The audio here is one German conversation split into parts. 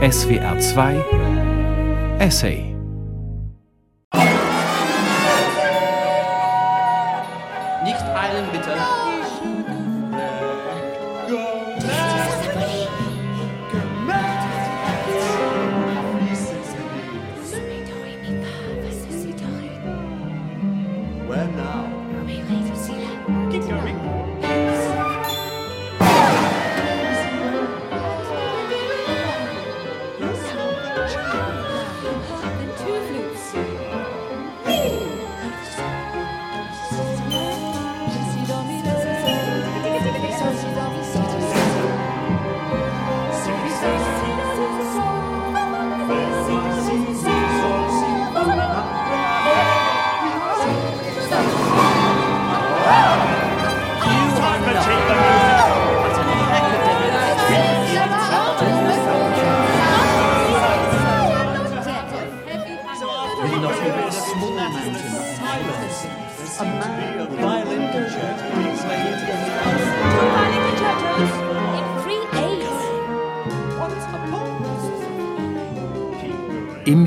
SWR 2 Essay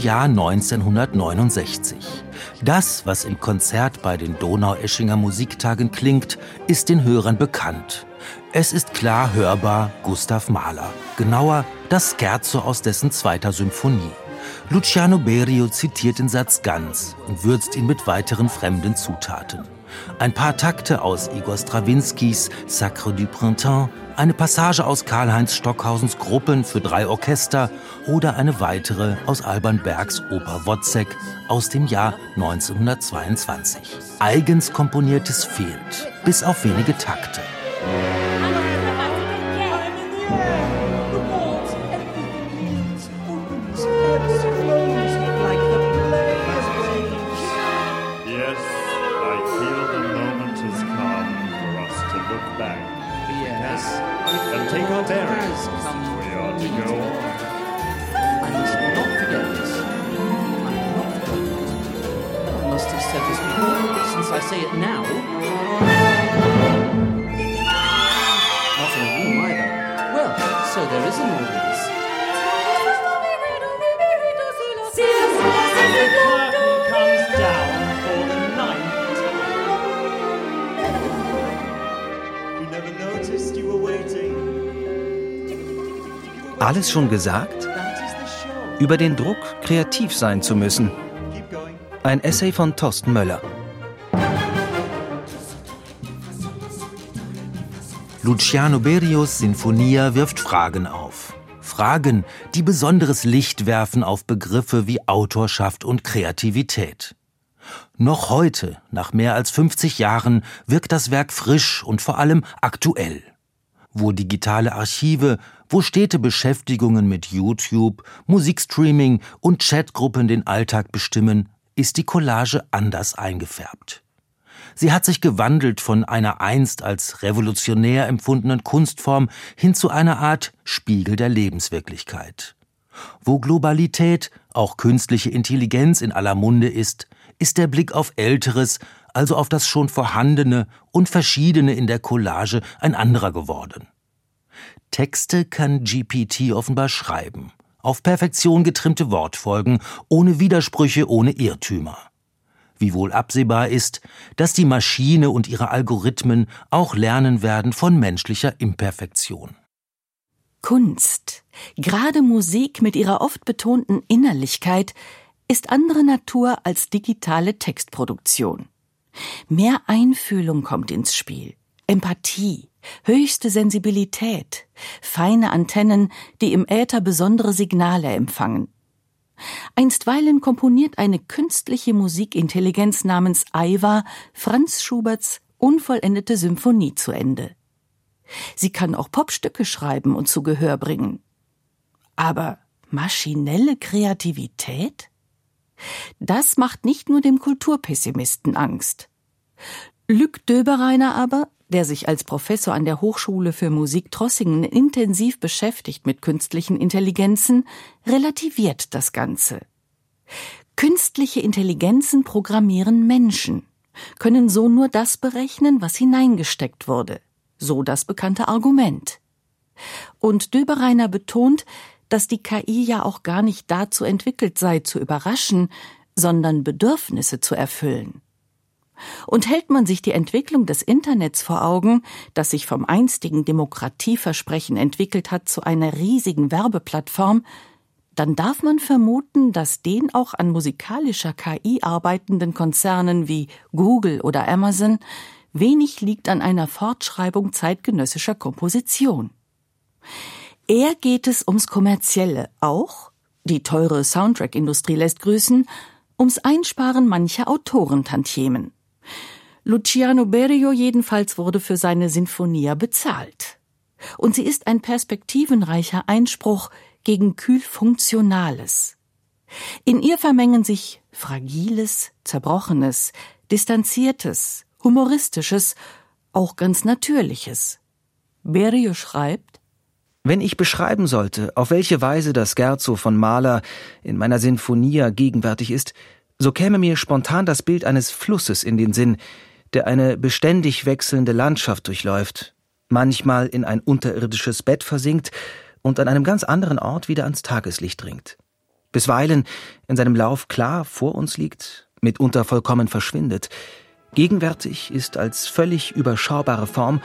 Jahr 1969. Das, was im Konzert bei den Donaueschinger Musiktagen klingt, ist den Hörern bekannt. Es ist klar hörbar Gustav Mahler, genauer das Scherzo aus dessen zweiter Symphonie. Luciano Berio zitiert den Satz ganz und würzt ihn mit weiteren fremden Zutaten. Ein paar Takte aus Igor Strawinskys Sacre du Printemps, eine Passage aus Karl-Heinz Stockhausens Gruppen für drei Orchester oder eine weitere aus Alban Bergs Oper Wozzeck aus dem Jahr 1922. Eigens komponiertes fehlt, bis auf wenige Takte. I say it now. Not in a room either. Well, so there is an audience. Alles schon gesagt? Über den Druck, kreativ sein zu müssen. Ein Essay von Thorsten Möller. Luciano Berios Sinfonia wirft Fragen auf. Fragen, die besonderes Licht werfen auf Begriffe wie Autorschaft und Kreativität. Noch heute, nach mehr als 50 Jahren, wirkt das Werk frisch und vor allem aktuell. Wo digitale Archive, wo stete Beschäftigungen mit YouTube, Musikstreaming und Chatgruppen den Alltag bestimmen, ist die Collage anders eingefärbt. Sie hat sich gewandelt von einer einst als revolutionär empfundenen Kunstform hin zu einer Art Spiegel der Lebenswirklichkeit. Wo Globalität, auch künstliche Intelligenz in aller Munde ist, ist der Blick auf Älteres, also auf das schon Vorhandene und Verschiedene in der Collage ein anderer geworden. Texte kann GPT offenbar schreiben, auf Perfektion getrimmte Wortfolgen, ohne Widersprüche, ohne Irrtümer wie wohl absehbar ist, dass die Maschine und ihre Algorithmen auch lernen werden von menschlicher Imperfektion. Kunst, gerade Musik mit ihrer oft betonten Innerlichkeit, ist andere Natur als digitale Textproduktion. Mehr Einfühlung kommt ins Spiel, Empathie, höchste Sensibilität, feine Antennen, die im Äther besondere Signale empfangen. Einstweilen komponiert eine künstliche Musikintelligenz namens Aiva Franz Schuberts unvollendete Symphonie zu Ende. Sie kann auch Popstücke schreiben und zu Gehör bringen. Aber maschinelle Kreativität? Das macht nicht nur dem Kulturpessimisten Angst. Luc Döbereiner aber, der sich als Professor an der Hochschule für Musik Trossingen intensiv beschäftigt mit künstlichen Intelligenzen, relativiert das Ganze. Künstliche Intelligenzen programmieren Menschen, können so nur das berechnen, was hineingesteckt wurde. So das bekannte Argument. Und Döbereiner betont, dass die KI ja auch gar nicht dazu entwickelt sei, zu überraschen, sondern Bedürfnisse zu erfüllen. Und hält man sich die Entwicklung des Internets vor Augen, das sich vom einstigen Demokratieversprechen entwickelt hat zu einer riesigen Werbeplattform, dann darf man vermuten, dass den auch an musikalischer KI arbeitenden Konzernen wie Google oder Amazon wenig liegt an einer Fortschreibung zeitgenössischer Komposition. Eher geht es ums Kommerzielle auch, die teure Soundtrack-Industrie lässt grüßen, ums Einsparen mancher Autorentantiemen. Luciano Berio jedenfalls wurde für seine Sinfonia bezahlt. Und sie ist ein perspektivenreicher Einspruch gegen kühl-funktionales. In ihr vermengen sich Fragiles, Zerbrochenes, Distanziertes, Humoristisches, auch ganz Natürliches. Berio schreibt, wenn ich beschreiben sollte, auf welche Weise das Scherzo von Mahler in meiner Sinfonia gegenwärtig ist, so käme mir spontan das Bild eines Flusses in den Sinn, der eine beständig wechselnde Landschaft durchläuft, manchmal in ein unterirdisches Bett versinkt und an einem ganz anderen Ort wieder ans Tageslicht dringt. Bisweilen in seinem Lauf klar vor uns liegt, mitunter vollkommen verschwindet, gegenwärtig ist als völlig überschaubare Form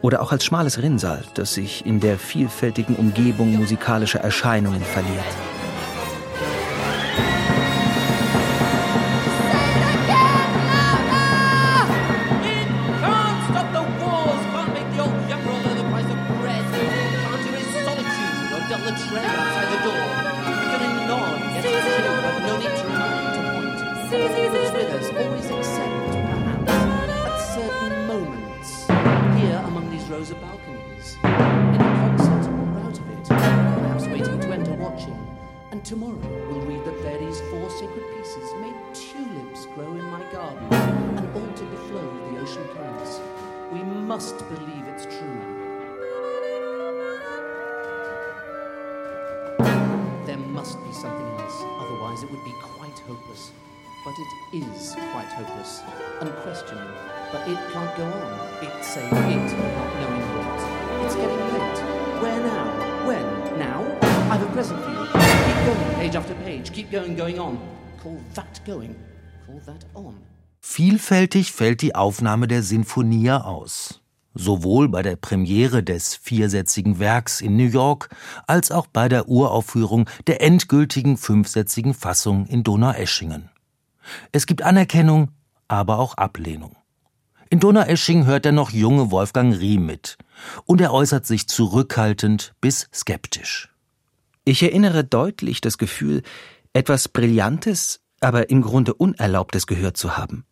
oder auch als schmales Rinnsal, das sich in der vielfältigen Umgebung musikalischer Erscheinungen verliert. Tomorrow we'll read that Verdi's four sacred pieces made tulips grow in my garden and altered the flow of the ocean currents. We must believe it's true. There must be something else, otherwise it would be quite hopeless. But it is quite hopeless, unquestioning. But it can't go on. It's a it, not knowing what. It's getting late. Where now? When? Now? I've a present for you page after page. Keep going, going on. Call that going. Call that on. Vielfältig fällt die Aufnahme der Sinfonia aus. Sowohl bei der Premiere des viersätzigen Werks in New York als auch bei der Uraufführung der endgültigen fünfsätzigen Fassung in Donaueschingen. Es gibt Anerkennung, aber auch Ablehnung. In Donaueschingen hört der noch junge Wolfgang Riem mit und er äußert sich zurückhaltend bis skeptisch. Ich erinnere deutlich das Gefühl, etwas Brillantes, aber im Grunde Unerlaubtes gehört zu haben.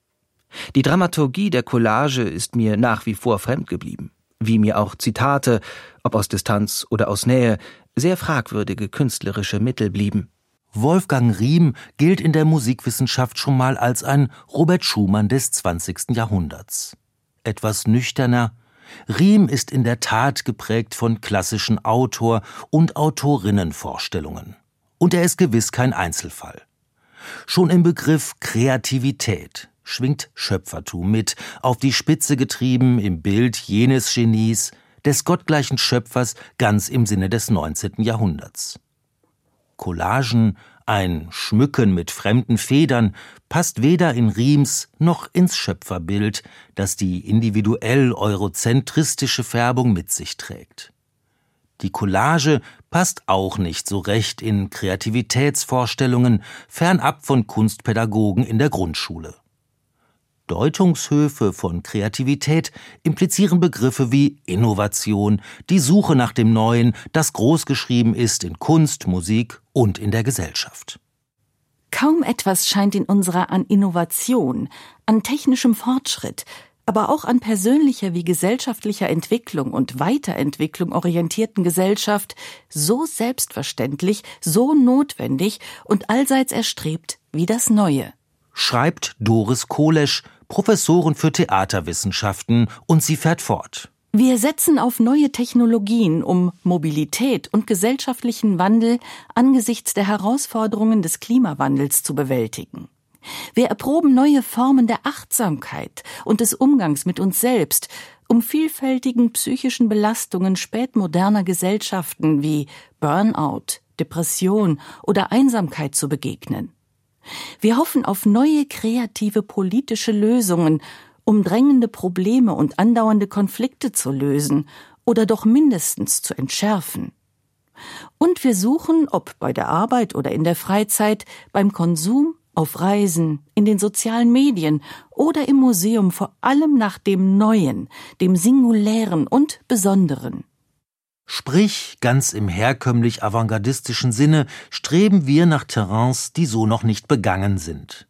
Die Dramaturgie der Collage ist mir nach wie vor fremd geblieben, wie mir auch Zitate, ob aus Distanz oder aus Nähe, sehr fragwürdige künstlerische Mittel blieben. Wolfgang Riem gilt in der Musikwissenschaft schon mal als ein Robert Schumann des 20. Jahrhunderts. Etwas nüchterner, Riem ist in der Tat geprägt von klassischen Autor- und Autorinnenvorstellungen. Und er ist gewiss kein Einzelfall. Schon im Begriff Kreativität schwingt Schöpfertum mit, auf die Spitze getrieben im Bild jenes Genies, des gottgleichen Schöpfers ganz im Sinne des 19. Jahrhunderts. Collagen, ein Schmücken mit fremden Federn passt weder in Riems noch ins Schöpferbild, das die individuell eurozentristische Färbung mit sich trägt. Die Collage passt auch nicht so recht in Kreativitätsvorstellungen, fernab von Kunstpädagogen in der Grundschule. Deutungshöfe von Kreativität implizieren Begriffe wie Innovation, die Suche nach dem Neuen, das großgeschrieben ist in Kunst, Musik und in der Gesellschaft. Kaum etwas scheint in unserer an Innovation, an technischem Fortschritt, aber auch an persönlicher wie gesellschaftlicher Entwicklung und Weiterentwicklung orientierten Gesellschaft so selbstverständlich, so notwendig und allseits erstrebt wie das Neue. Schreibt Doris Kolesch, Professorin für Theaterwissenschaften, und sie fährt fort. Wir setzen auf neue Technologien, um Mobilität und gesellschaftlichen Wandel angesichts der Herausforderungen des Klimawandels zu bewältigen. Wir erproben neue Formen der Achtsamkeit und des Umgangs mit uns selbst, um vielfältigen psychischen Belastungen spätmoderner Gesellschaften wie Burnout, Depression oder Einsamkeit zu begegnen. Wir hoffen auf neue kreative politische Lösungen, um drängende Probleme und andauernde Konflikte zu lösen oder doch mindestens zu entschärfen. Und wir suchen, ob bei der Arbeit oder in der Freizeit, beim Konsum, auf Reisen, in den sozialen Medien oder im Museum vor allem nach dem Neuen, dem Singulären und Besonderen. Sprich, ganz im herkömmlich avantgardistischen Sinne streben wir nach Terrains, die so noch nicht begangen sind.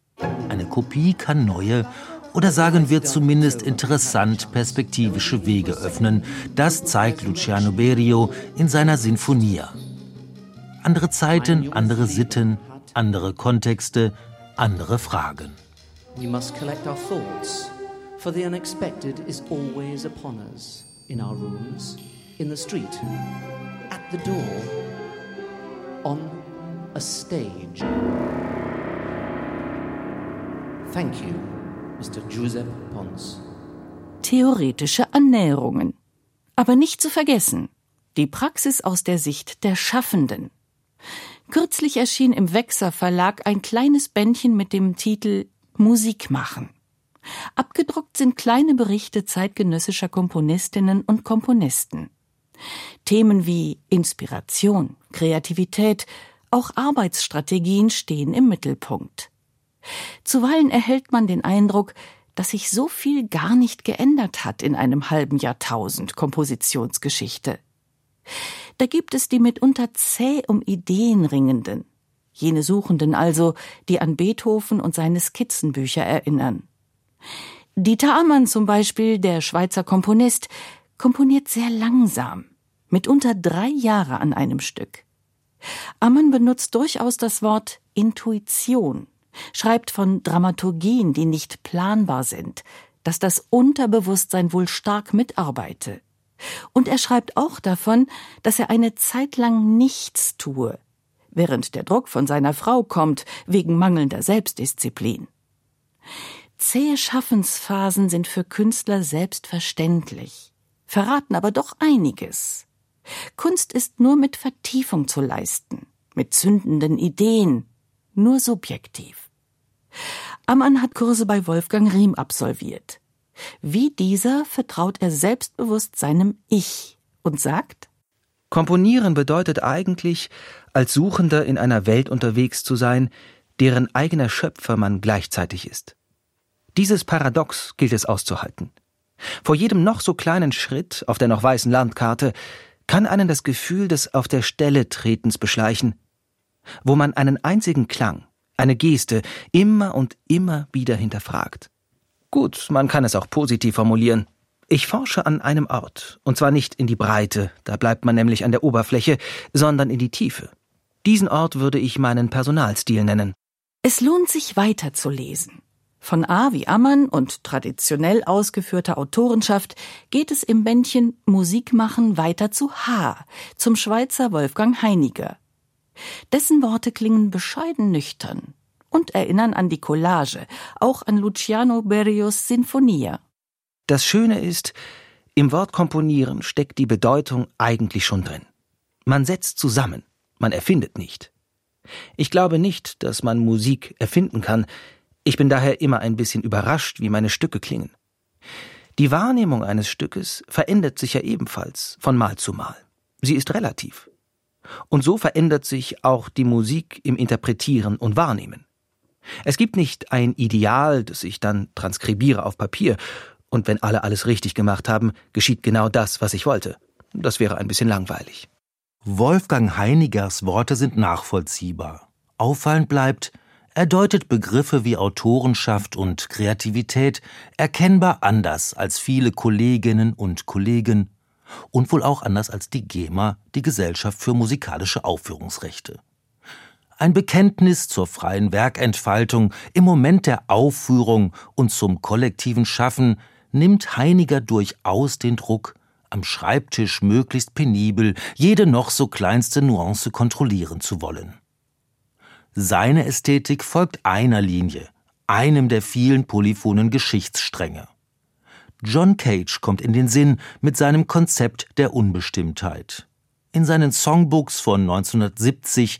Eine Kopie kann neue oder sagen wir zumindest interessant perspektivische Wege öffnen. Das zeigt Luciano Berio in seiner Sinfonia. Andere Zeiten, andere Sitten, andere Kontexte, andere Fragen. We must collect our thoughts, for the unexpected is always upon us, in our rooms, in the street, at the door, on a stage. Thank you, Mr. Giuseppe Pons. Theoretische Annäherungen. Aber nicht zu vergessen, die Praxis aus der Sicht der Schaffenden. Kürzlich erschien im Wechser Verlag ein kleines Bändchen mit dem Titel Musik machen. Abgedruckt sind kleine Berichte zeitgenössischer Komponistinnen und Komponisten. Themen wie Inspiration, Kreativität, auch Arbeitsstrategien stehen im Mittelpunkt. Zuweilen erhält man den Eindruck, dass sich so viel gar nicht geändert hat in einem halben Jahrtausend Kompositionsgeschichte. Da gibt es die mitunter zäh um Ideen ringenden, jene Suchenden also, die an Beethoven und seine Skizzenbücher erinnern. Dieter Ammann zum Beispiel, der Schweizer Komponist, komponiert sehr langsam, mitunter drei Jahre an einem Stück. Ammann benutzt durchaus das Wort Intuition, schreibt von Dramaturgien, die nicht planbar sind, dass das Unterbewusstsein wohl stark mitarbeite. Und er schreibt auch davon, dass er eine Zeit lang nichts tue, während der Druck von seiner Frau kommt wegen mangelnder Selbstdisziplin. Zähe Schaffensphasen sind für Künstler selbstverständlich, verraten aber doch einiges. Kunst ist nur mit Vertiefung zu leisten, mit zündenden Ideen, nur subjektiv. Ammann hat Kurse bei Wolfgang Riem absolviert. Wie dieser vertraut er selbstbewusst seinem Ich und sagt Komponieren bedeutet eigentlich, als Suchender in einer Welt unterwegs zu sein, deren eigener Schöpfer man gleichzeitig ist. Dieses Paradox gilt es auszuhalten. Vor jedem noch so kleinen Schritt auf der noch weißen Landkarte kann einen das Gefühl des Auf der Stelle Tretens beschleichen, wo man einen einzigen Klang, eine Geste immer und immer wieder hinterfragt. Gut, man kann es auch positiv formulieren. Ich forsche an einem Ort, und zwar nicht in die Breite, da bleibt man nämlich an der Oberfläche, sondern in die Tiefe. Diesen Ort würde ich meinen Personalstil nennen. Es lohnt sich weiterzulesen. Von A wie Ammann und traditionell ausgeführter Autorenschaft geht es im Bändchen Musik machen weiter zu H, zum Schweizer Wolfgang Heiniger. Dessen Worte klingen bescheiden nüchtern und erinnern an die Collage, auch an Luciano Berrios Sinfonia. Das Schöne ist, im Wort komponieren steckt die Bedeutung eigentlich schon drin. Man setzt zusammen, man erfindet nicht. Ich glaube nicht, dass man Musik erfinden kann, ich bin daher immer ein bisschen überrascht, wie meine Stücke klingen. Die Wahrnehmung eines Stückes verändert sich ja ebenfalls von Mal zu Mal. Sie ist relativ. Und so verändert sich auch die Musik im Interpretieren und Wahrnehmen. Es gibt nicht ein Ideal, das ich dann transkribiere auf Papier, und wenn alle alles richtig gemacht haben, geschieht genau das, was ich wollte. Das wäre ein bisschen langweilig. Wolfgang Heinigers Worte sind nachvollziehbar. Auffallend bleibt, er deutet Begriffe wie Autorenschaft und Kreativität erkennbar anders als viele Kolleginnen und Kollegen und wohl auch anders als die GEMA, die Gesellschaft für musikalische Aufführungsrechte. Ein Bekenntnis zur freien Werkentfaltung im Moment der Aufführung und zum kollektiven Schaffen nimmt Heiniger durchaus den Druck, am Schreibtisch möglichst penibel jede noch so kleinste Nuance kontrollieren zu wollen. Seine Ästhetik folgt einer Linie, einem der vielen polyphonen Geschichtsstränge. John Cage kommt in den Sinn mit seinem Konzept der Unbestimmtheit. In seinen Songbooks von 1970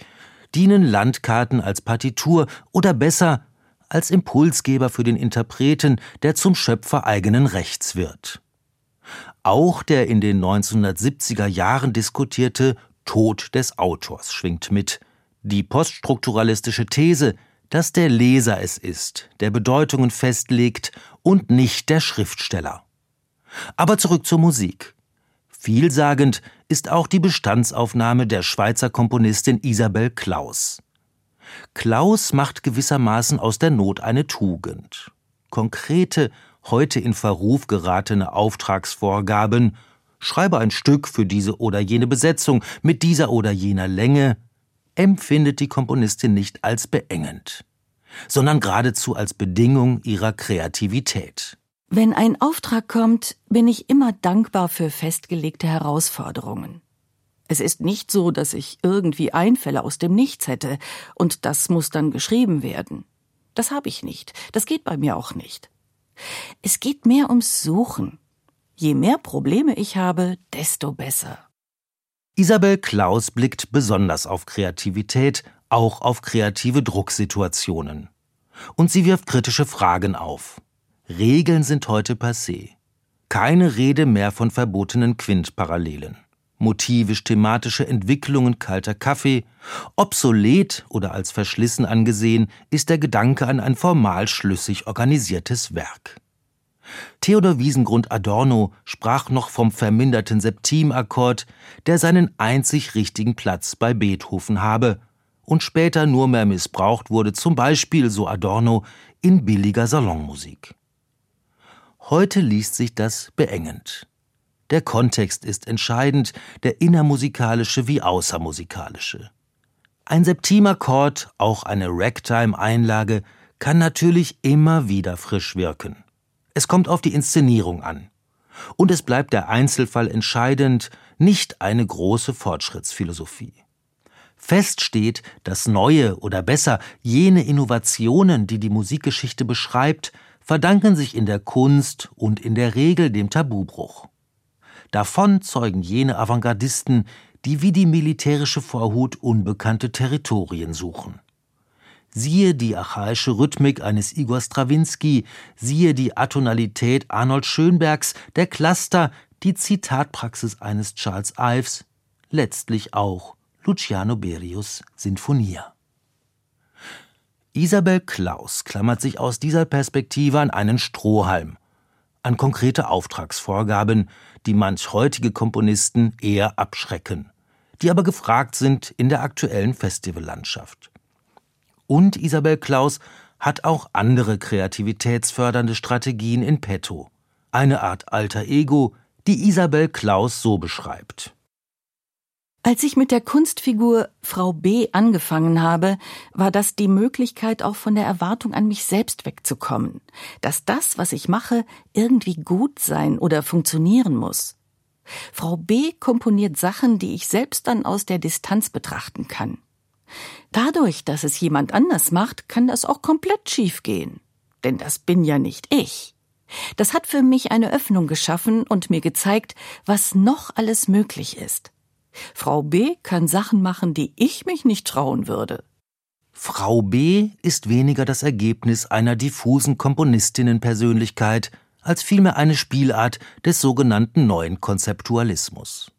dienen Landkarten als Partitur oder besser als Impulsgeber für den Interpreten, der zum Schöpfer eigenen Rechts wird. Auch der in den 1970er Jahren diskutierte Tod des Autors schwingt mit. Die poststrukturalistische These, dass der Leser es ist, der Bedeutungen festlegt und nicht der Schriftsteller. Aber zurück zur Musik. Vielsagend ist auch die Bestandsaufnahme der Schweizer Komponistin Isabel Klaus. Klaus macht gewissermaßen aus der Not eine Tugend. Konkrete, heute in Verruf geratene Auftragsvorgaben, schreibe ein Stück für diese oder jene Besetzung mit dieser oder jener Länge, empfindet die Komponistin nicht als beengend, sondern geradezu als Bedingung ihrer Kreativität. Wenn ein Auftrag kommt, bin ich immer dankbar für festgelegte Herausforderungen. Es ist nicht so, dass ich irgendwie Einfälle aus dem Nichts hätte, und das muss dann geschrieben werden. Das habe ich nicht, das geht bei mir auch nicht. Es geht mehr ums Suchen. Je mehr Probleme ich habe, desto besser. Isabel Klaus blickt besonders auf Kreativität, auch auf kreative Drucksituationen. Und sie wirft kritische Fragen auf. Regeln sind heute passé. Keine Rede mehr von verbotenen Quintparallelen. Motivisch-thematische Entwicklungen kalter Kaffee. Obsolet oder als verschlissen angesehen ist der Gedanke an ein formal schlüssig organisiertes Werk. Theodor Wiesengrund Adorno sprach noch vom verminderten Septimakkord, der seinen einzig richtigen Platz bei Beethoven habe und später nur mehr missbraucht wurde, zum Beispiel, so Adorno, in billiger Salonmusik. Heute liest sich das beengend. Der Kontext ist entscheidend, der innermusikalische wie außermusikalische. Ein Septimakkord, auch eine Ragtime-Einlage, kann natürlich immer wieder frisch wirken. Es kommt auf die Inszenierung an. Und es bleibt der Einzelfall entscheidend, nicht eine große Fortschrittsphilosophie. Fest steht, dass neue oder besser jene Innovationen, die die Musikgeschichte beschreibt, verdanken sich in der Kunst und in der Regel dem Tabubruch. Davon zeugen jene Avantgardisten, die wie die militärische Vorhut unbekannte Territorien suchen. Siehe die archaische Rhythmik eines Igor Strawinski, siehe die Atonalität Arnold Schönbergs, der Cluster, die Zitatpraxis eines Charles Ives, letztlich auch Luciano Berius Sinfonia. Isabel Klaus klammert sich aus dieser Perspektive an einen Strohhalm, an konkrete Auftragsvorgaben, die manch heutige Komponisten eher abschrecken, die aber gefragt sind in der aktuellen Festivallandschaft. Und Isabel Klaus hat auch andere kreativitätsfördernde Strategien in petto. Eine Art alter Ego, die Isabel Klaus so beschreibt. Als ich mit der Kunstfigur Frau B angefangen habe, war das die Möglichkeit, auch von der Erwartung an mich selbst wegzukommen, dass das, was ich mache, irgendwie gut sein oder funktionieren muss. Frau B komponiert Sachen, die ich selbst dann aus der Distanz betrachten kann. Dadurch, dass es jemand anders macht, kann das auch komplett schief gehen. Denn das bin ja nicht ich. Das hat für mich eine Öffnung geschaffen und mir gezeigt, was noch alles möglich ist. Frau B kann Sachen machen, die ich mich nicht trauen würde. Frau B ist weniger das Ergebnis einer diffusen Komponistinnenpersönlichkeit als vielmehr eine Spielart des sogenannten neuen Konzeptualismus.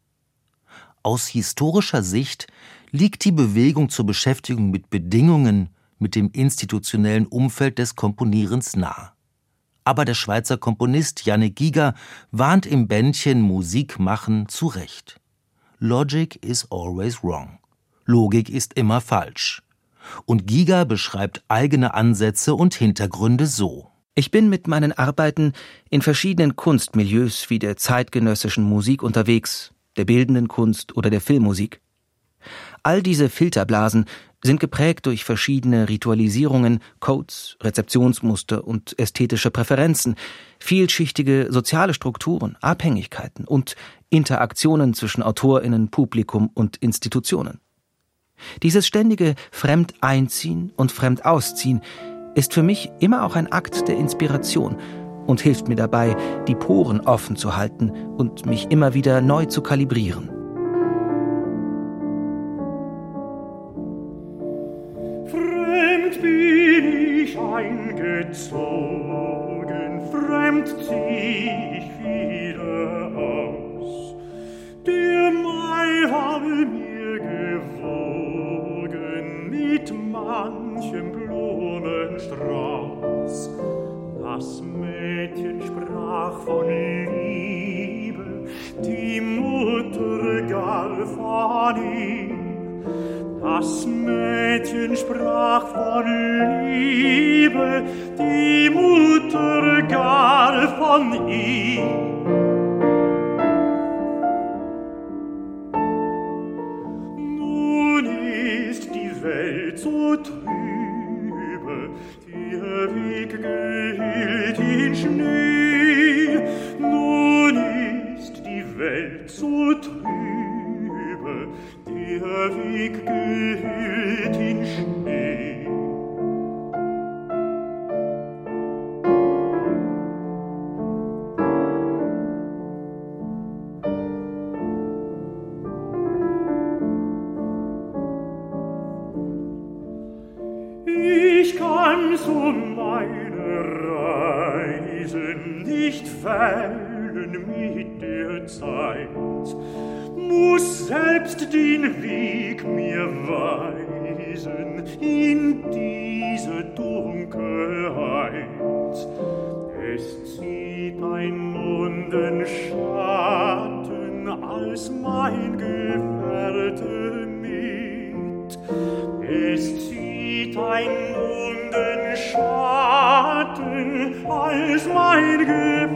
Aus historischer Sicht liegt die Bewegung zur Beschäftigung mit Bedingungen, mit dem institutionellen Umfeld des Komponierens nah. Aber der Schweizer Komponist Janne Giger warnt im Bändchen Musik machen zu Recht. Logic is always wrong. Logik ist immer falsch. Und Giger beschreibt eigene Ansätze und Hintergründe so. Ich bin mit meinen Arbeiten in verschiedenen Kunstmilieus wie der zeitgenössischen Musik unterwegs, der bildenden Kunst oder der Filmmusik. All diese Filterblasen sind geprägt durch verschiedene Ritualisierungen, Codes, Rezeptionsmuster und ästhetische Präferenzen, vielschichtige soziale Strukturen, Abhängigkeiten und Interaktionen zwischen Autorinnen, Publikum und Institutionen. Dieses ständige Fremdeinziehen und Fremdausziehen ist für mich immer auch ein Akt der Inspiration und hilft mir dabei, die Poren offen zu halten und mich immer wieder neu zu kalibrieren. Eingezogen, fremd zieh ich wieder aus. Der Mai habe mir gewogen mit manchem Blumenstrauß. Das Mädchen sprach von Liebe, die Mutter gar von ihm. Das Mädchen sprach von Liebe, die Mutter gar von ihm. Nun ist die Welt so trübe, ihr Weg gehüllt in Schnee. Nun ist die Welt so trübe, ewig gehüllt in Schnee. Fällen mit der Zeit, muss selbst den Weg mir weisen in diese Dunkelheit. Es zieht ein Mondenschatten als mein Gefährte mit. Es zieht ein Mondenschatten als mein Gefährte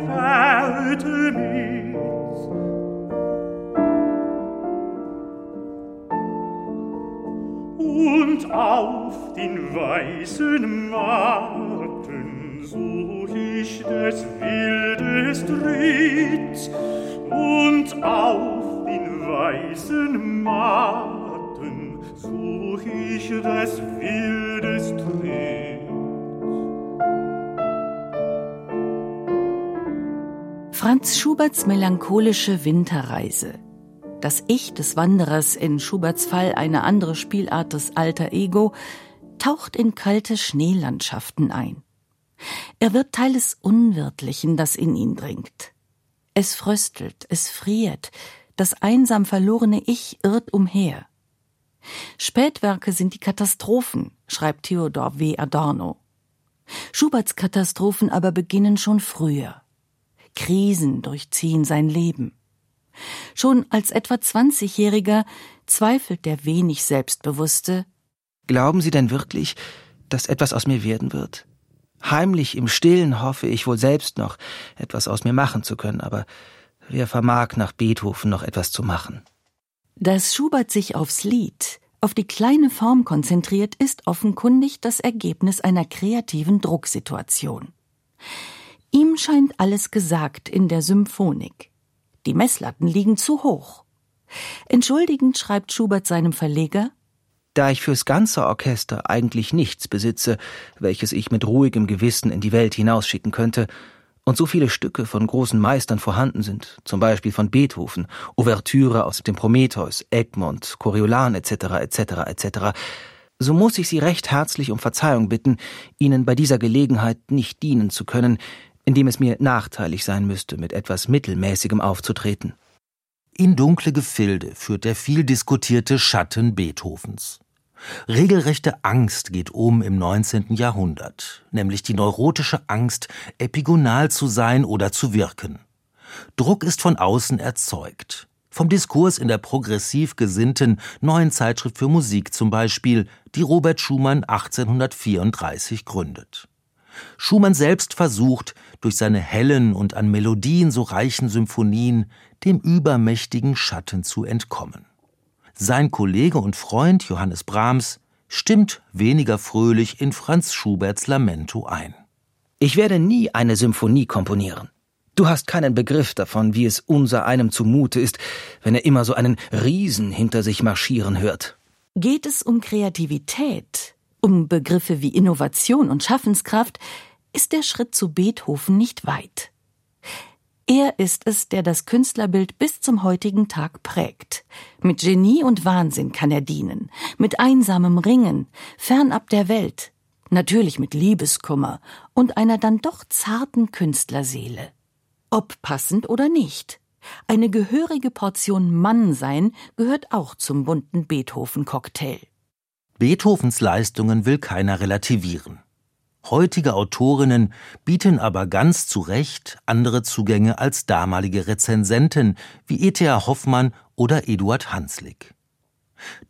Und auf den weißen Matten such ich des Wildes Tritt. Und auf den weißen Matten such ich des Wildes Tritt. Franz Schuberts melancholische Winterreise. Das Ich des Wanderers, in Schuberts Fall eine andere Spielart des Alter Ego, taucht in kalte Schneelandschaften ein. Er wird Teil des Unwirtlichen, das in ihn dringt. Es fröstelt, es friert, das einsam verlorene Ich irrt umher. Spätwerke sind die Katastrophen, schreibt Theodor W. Adorno. Schuberts Katastrophen aber beginnen schon früher. Krisen durchziehen sein Leben. Schon als etwa 20-Jähriger zweifelt der wenig Selbstbewusste. Glauben Sie denn wirklich, dass etwas aus mir werden wird? Heimlich im Stillen hoffe ich wohl selbst noch, etwas aus mir machen zu können, aber wer vermag nach Beethoven noch etwas zu machen? Dass Schubert sich aufs Lied, auf die kleine Form konzentriert, ist offenkundig das Ergebnis einer kreativen Drucksituation. Ihm scheint alles gesagt in der Symphonik. Die Messlatten liegen zu hoch. Entschuldigend schreibt Schubert seinem Verleger Da ich fürs ganze Orchester eigentlich nichts besitze, welches ich mit ruhigem Gewissen in die Welt hinausschicken könnte, und so viele Stücke von großen Meistern vorhanden sind, zum Beispiel von Beethoven, Ouvertüre aus dem Prometheus, Egmont, Coriolan etc. etc. etc., so muss ich Sie recht herzlich um Verzeihung bitten, Ihnen bei dieser Gelegenheit nicht dienen zu können, indem es mir nachteilig sein müsste, mit etwas Mittelmäßigem aufzutreten. In dunkle Gefilde führt der viel diskutierte Schatten Beethovens. Regelrechte Angst geht um im 19. Jahrhundert, nämlich die neurotische Angst, epigonal zu sein oder zu wirken. Druck ist von außen erzeugt. Vom Diskurs in der progressiv gesinnten Neuen Zeitschrift für Musik zum Beispiel, die Robert Schumann 1834 gründet. Schumann selbst versucht, durch seine hellen und an Melodien so reichen Symphonien dem übermächtigen Schatten zu entkommen. Sein Kollege und Freund Johannes Brahms stimmt weniger fröhlich in Franz Schuberts Lamento ein. Ich werde nie eine Symphonie komponieren. Du hast keinen Begriff davon, wie es unser einem zumute ist, wenn er immer so einen Riesen hinter sich marschieren hört. Geht es um Kreativität, um Begriffe wie Innovation und Schaffenskraft, ist der Schritt zu Beethoven nicht weit. Er ist es, der das Künstlerbild bis zum heutigen Tag prägt. Mit Genie und Wahnsinn kann er dienen, mit einsamem Ringen, fernab der Welt, natürlich mit Liebeskummer und einer dann doch zarten Künstlerseele. Ob passend oder nicht. Eine gehörige Portion Mannsein gehört auch zum bunten Beethoven-Cocktail. Beethovens Leistungen will keiner relativieren. Heutige Autorinnen bieten aber ganz zu Recht andere Zugänge als damalige Rezensenten wie E.T.A. Hoffmann oder Eduard Hanslick.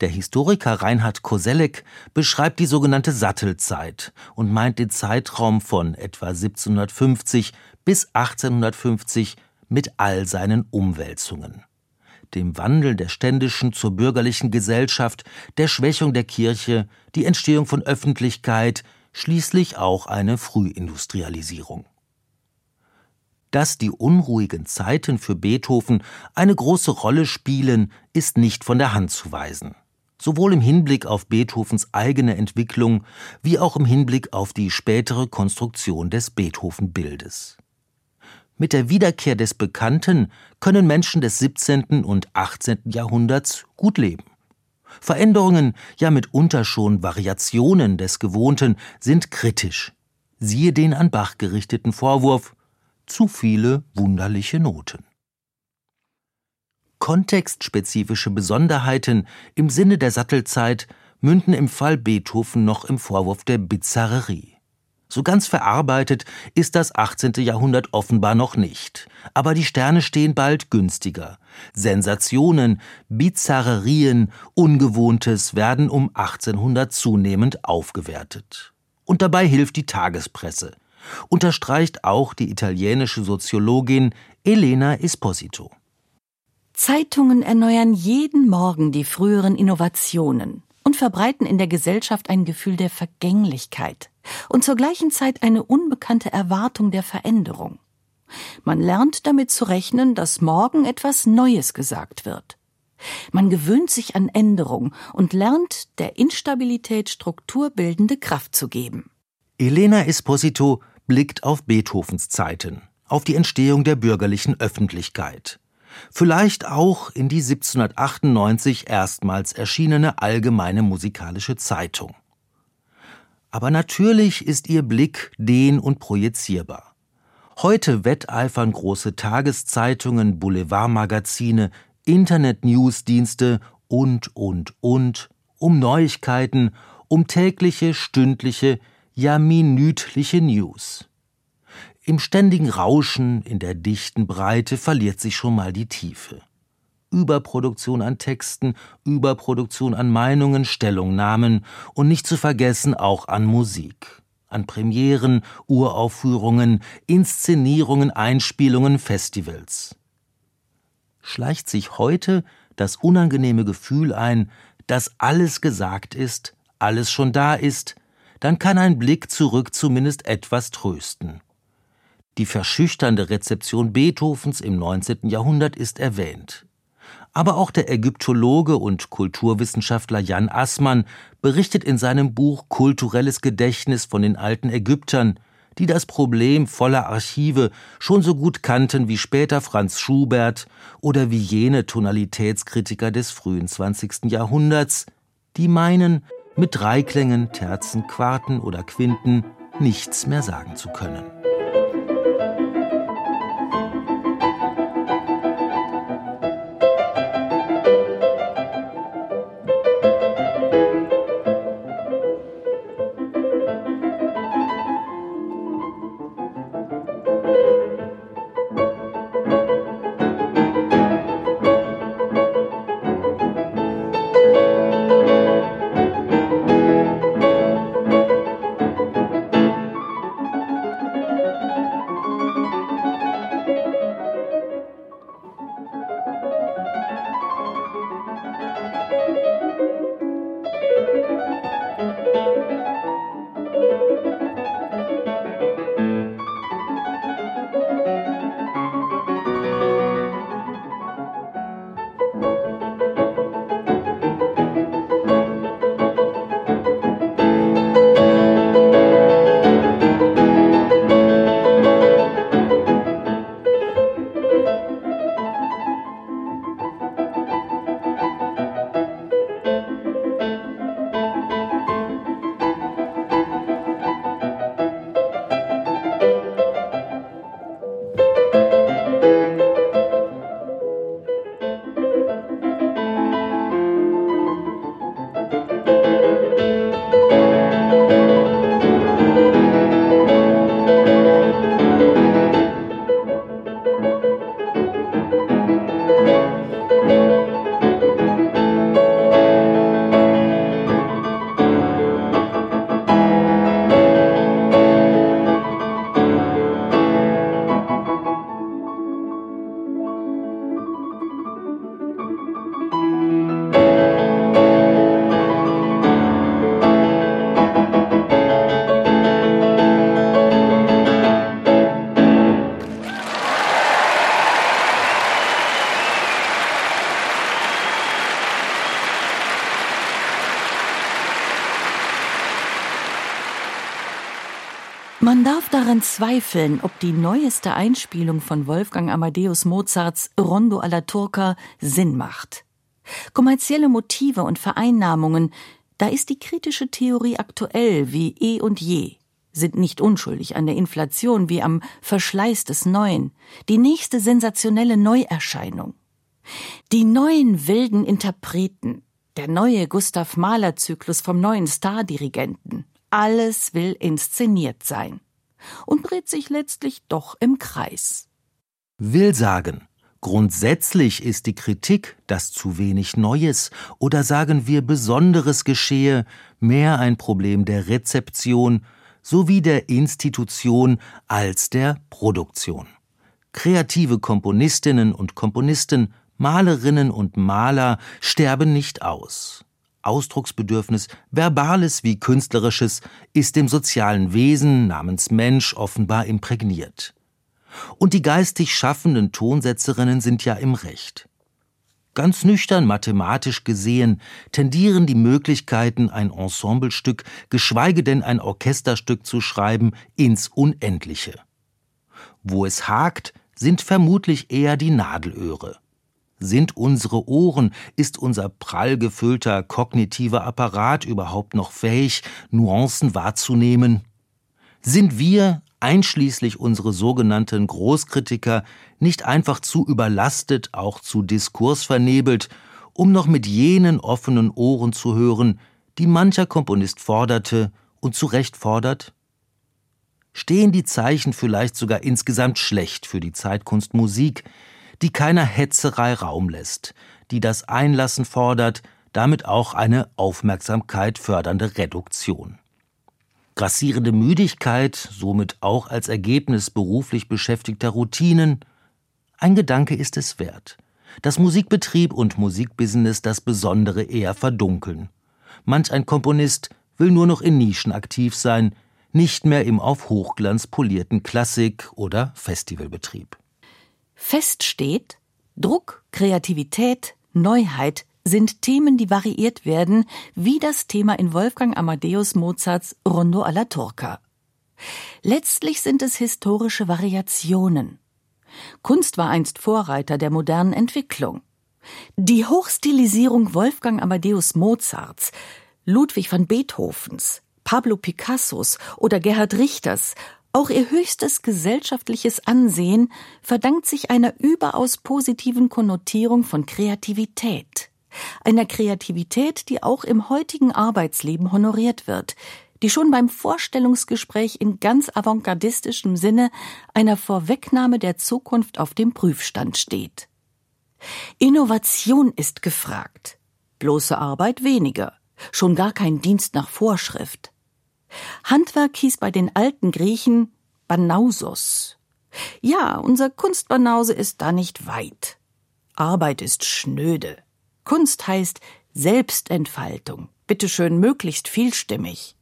Der Historiker Reinhard Koselleck beschreibt die sogenannte Sattelzeit und meint den Zeitraum von etwa 1750 bis 1850 mit all seinen Umwälzungen. Dem Wandel der ständischen zur bürgerlichen Gesellschaft, der Schwächung der Kirche, die Entstehung von Öffentlichkeit, schließlich auch eine Frühindustrialisierung. Dass die unruhigen Zeiten für Beethoven eine große Rolle spielen, ist nicht von der Hand zu weisen. Sowohl im Hinblick auf Beethovens eigene Entwicklung wie auch im Hinblick auf die spätere Konstruktion des Beethoven-Bildes. Mit der Wiederkehr des Bekannten können Menschen des 17. und 18. Jahrhunderts gut leben. Veränderungen, ja mitunter schon Variationen des Gewohnten, sind kritisch. Siehe den an Bach gerichteten Vorwurf zu viele wunderliche Noten. Kontextspezifische Besonderheiten im Sinne der Sattelzeit münden im Fall Beethoven noch im Vorwurf der Bizarrerie. So ganz verarbeitet ist das 18. Jahrhundert offenbar noch nicht. Aber die Sterne stehen bald günstiger. Sensationen, Bizarrerien, Ungewohntes werden um 1800 zunehmend aufgewertet. Und dabei hilft die Tagespresse. Unterstreicht auch die italienische Soziologin Elena Esposito. Zeitungen erneuern jeden Morgen die früheren Innovationen und verbreiten in der Gesellschaft ein Gefühl der Vergänglichkeit und zur gleichen Zeit eine unbekannte Erwartung der Veränderung. Man lernt damit zu rechnen, dass morgen etwas Neues gesagt wird. Man gewöhnt sich an Änderung und lernt, der Instabilität strukturbildende Kraft zu geben. Elena Esposito blickt auf Beethovens Zeiten, auf die Entstehung der bürgerlichen Öffentlichkeit. Vielleicht auch in die 1798 erstmals erschienene Allgemeine Musikalische Zeitung. Aber natürlich ist ihr Blick dehn- und projizierbar. Heute wetteifern große Tageszeitungen, Boulevardmagazine, Internet-Newsdienste und, und, und um Neuigkeiten, um tägliche, stündliche, ja minütliche News. Im ständigen Rauschen, in der dichten Breite verliert sich schon mal die Tiefe. Überproduktion an Texten, Überproduktion an Meinungen, Stellungnahmen und nicht zu vergessen auch an Musik. An Premieren, Uraufführungen, Inszenierungen, Einspielungen, Festivals. Schleicht sich heute das unangenehme Gefühl ein, dass alles gesagt ist, alles schon da ist, dann kann ein Blick zurück zumindest etwas trösten. Die verschüchternde Rezeption Beethovens im 19. Jahrhundert ist erwähnt. Aber auch der Ägyptologe und Kulturwissenschaftler Jan Assmann berichtet in seinem Buch Kulturelles Gedächtnis von den alten Ägyptern, die das Problem voller Archive schon so gut kannten wie später Franz Schubert oder wie jene Tonalitätskritiker des frühen 20. Jahrhunderts, die meinen, mit Dreiklängen, Terzen, Quarten oder Quinten nichts mehr sagen zu können. Zweifeln, ob die neueste Einspielung von Wolfgang Amadeus Mozarts Rondo alla Turca Sinn macht. Kommerzielle Motive und Vereinnahmungen, da ist die kritische Theorie aktuell wie eh und je, sind nicht unschuldig an der Inflation wie am Verschleiß des Neuen, die nächste sensationelle Neuerscheinung. Die neuen wilden Interpreten, der neue Gustav Mahler Zyklus vom neuen Stardirigenten, alles will inszeniert sein und dreht sich letztlich doch im Kreis. Will sagen, grundsätzlich ist die Kritik, dass zu wenig Neues oder sagen wir Besonderes geschehe, mehr ein Problem der Rezeption sowie der Institution als der Produktion. Kreative Komponistinnen und Komponisten Malerinnen und Maler sterben nicht aus. Ausdrucksbedürfnis, verbales wie künstlerisches, ist dem sozialen Wesen namens Mensch offenbar imprägniert. Und die geistig schaffenden Tonsetzerinnen sind ja im Recht. Ganz nüchtern mathematisch gesehen tendieren die Möglichkeiten, ein Ensemblestück, geschweige denn ein Orchesterstück zu schreiben, ins Unendliche. Wo es hakt, sind vermutlich eher die Nadelöhre. Sind unsere Ohren, ist unser prall gefüllter kognitiver Apparat überhaupt noch fähig, Nuancen wahrzunehmen? Sind wir, einschließlich unsere sogenannten Großkritiker, nicht einfach zu überlastet, auch zu diskursvernebelt, um noch mit jenen offenen Ohren zu hören, die mancher Komponist forderte und zu Recht fordert? Stehen die Zeichen vielleicht sogar insgesamt schlecht für die Zeitkunst Musik, die keiner Hetzerei Raum lässt, die das Einlassen fordert, damit auch eine Aufmerksamkeit fördernde Reduktion. Grassierende Müdigkeit, somit auch als Ergebnis beruflich beschäftigter Routinen, ein Gedanke ist es wert, dass Musikbetrieb und Musikbusiness das Besondere eher verdunkeln. Manch ein Komponist will nur noch in Nischen aktiv sein, nicht mehr im auf Hochglanz polierten Klassik- oder Festivalbetrieb. Fest steht, Druck, Kreativität, Neuheit sind Themen, die variiert werden, wie das Thema in Wolfgang Amadeus Mozarts Rondo alla Turca. Letztlich sind es historische Variationen. Kunst war einst Vorreiter der modernen Entwicklung. Die Hochstilisierung Wolfgang Amadeus Mozarts, Ludwig van Beethovens, Pablo Picassos oder Gerhard Richters auch ihr höchstes gesellschaftliches Ansehen verdankt sich einer überaus positiven Konnotierung von Kreativität. Einer Kreativität, die auch im heutigen Arbeitsleben honoriert wird, die schon beim Vorstellungsgespräch in ganz avantgardistischem Sinne einer Vorwegnahme der Zukunft auf dem Prüfstand steht. Innovation ist gefragt. Bloße Arbeit weniger. Schon gar kein Dienst nach Vorschrift. Handwerk hieß bei den alten Griechen Banausos. Ja, unser Kunstbanause ist da nicht weit. Arbeit ist schnöde. Kunst heißt Selbstentfaltung. Bitteschön möglichst vielstimmig.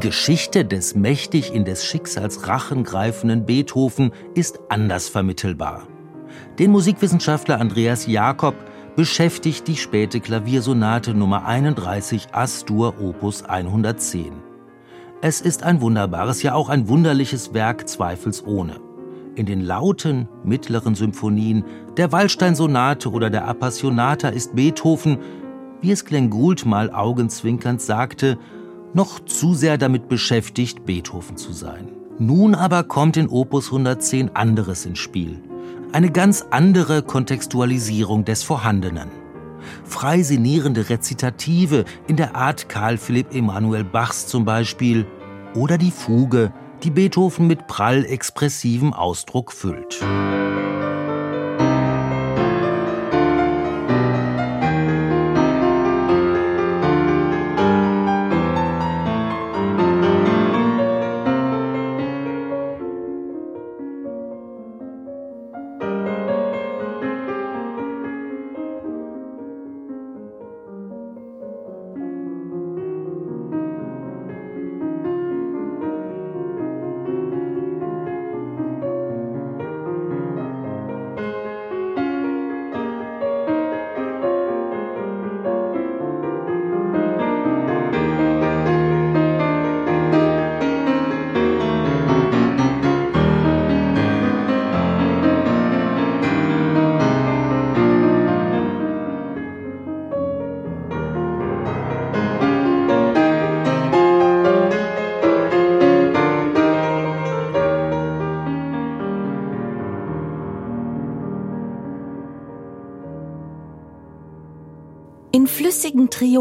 Geschichte des mächtig in des Schicksals Rachen greifenden Beethoven ist anders vermittelbar. Den Musikwissenschaftler Andreas Jakob beschäftigt die späte Klaviersonate Nummer 31 Astur Opus 110. Es ist ein wunderbares, ja auch ein wunderliches Werk zweifelsohne. In den lauten, mittleren Symphonien, der Waldstein-Sonate oder der Appassionata ist Beethoven, wie es Glenn Gould mal augenzwinkernd sagte, noch zu sehr damit beschäftigt, Beethoven zu sein. Nun aber kommt in Opus 110 anderes ins Spiel. Eine ganz andere Kontextualisierung des Vorhandenen. Frei sinnierende Rezitative in der Art Karl Philipp Emanuel Bachs zum Beispiel oder die Fuge, die Beethoven mit prall expressivem Ausdruck füllt.